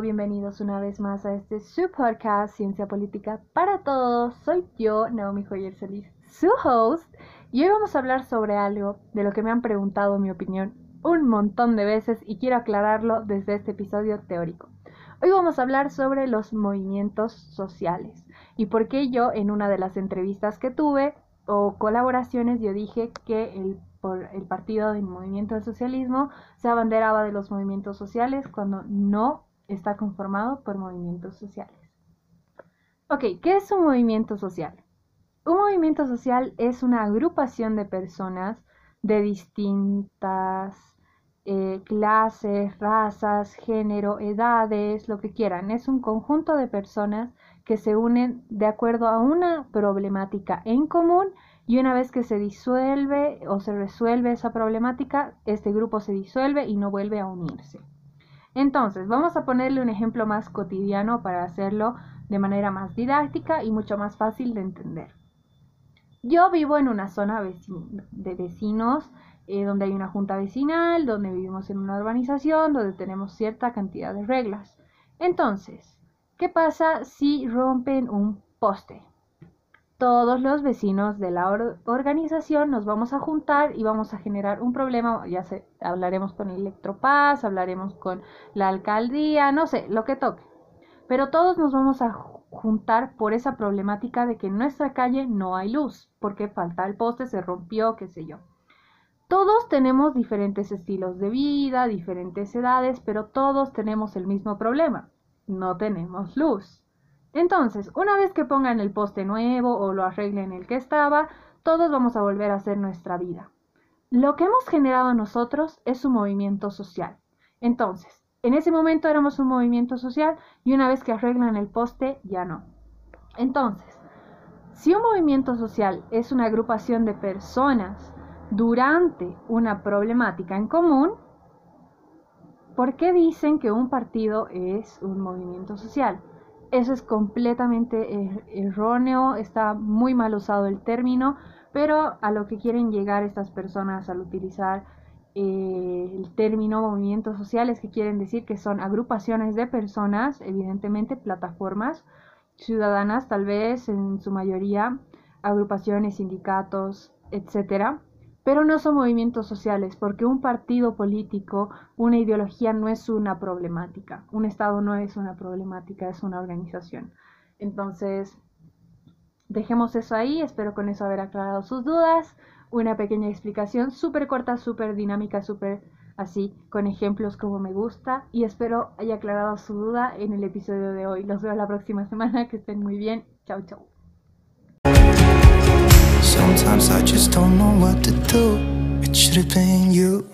bienvenidos una vez más a este su podcast Ciencia Política para Todos. Soy yo, Naomi Joyer Solís, su host, y hoy vamos a hablar sobre algo de lo que me han preguntado mi opinión un montón de veces y quiero aclararlo desde este episodio teórico. Hoy vamos a hablar sobre los movimientos sociales y por qué yo en una de las entrevistas que tuve o colaboraciones yo dije que el por el partido del movimiento del socialismo se abanderaba de los movimientos sociales cuando no está conformado por movimientos sociales. Ok, ¿qué es un movimiento social? Un movimiento social es una agrupación de personas de distintas eh, clases, razas, género, edades, lo que quieran. Es un conjunto de personas que se unen de acuerdo a una problemática en común y una vez que se disuelve o se resuelve esa problemática, este grupo se disuelve y no vuelve a unirse. Entonces, vamos a ponerle un ejemplo más cotidiano para hacerlo de manera más didáctica y mucho más fácil de entender. Yo vivo en una zona de vecinos eh, donde hay una junta vecinal, donde vivimos en una urbanización, donde tenemos cierta cantidad de reglas. Entonces, ¿qué pasa si rompen un poste? Todos los vecinos de la organización nos vamos a juntar y vamos a generar un problema, ya sé, hablaremos con Electropaz, hablaremos con la alcaldía, no sé, lo que toque. Pero todos nos vamos a juntar por esa problemática de que en nuestra calle no hay luz, porque falta el poste, se rompió, qué sé yo. Todos tenemos diferentes estilos de vida, diferentes edades, pero todos tenemos el mismo problema. No tenemos luz. Entonces, una vez que pongan el poste nuevo o lo arreglen el que estaba, todos vamos a volver a hacer nuestra vida. Lo que hemos generado nosotros es un movimiento social. Entonces, en ese momento éramos un movimiento social y una vez que arreglan el poste, ya no. Entonces, si un movimiento social es una agrupación de personas durante una problemática en común, ¿por qué dicen que un partido es un movimiento social? Eso es completamente er-, erróneo, está muy mal usado el término, pero a lo que quieren llegar estas personas al utilizar eh, el término movimientos sociales, que quieren decir que son agrupaciones de personas, evidentemente plataformas ciudadanas, tal vez en su mayoría agrupaciones, sindicatos, etcétera, pero no son movimientos sociales, porque un partido político, una ideología no es una problemática, un Estado no es una problemática, es una organización. Entonces, dejemos eso ahí, espero con eso haber aclarado sus dudas, una pequeña explicación súper corta, súper dinámica, súper así, con ejemplos como me gusta, y espero haya aclarado su duda en el episodio de hoy. Los veo la próxima semana, que estén muy bien, chau chau. just don't know what to do. It should've been you.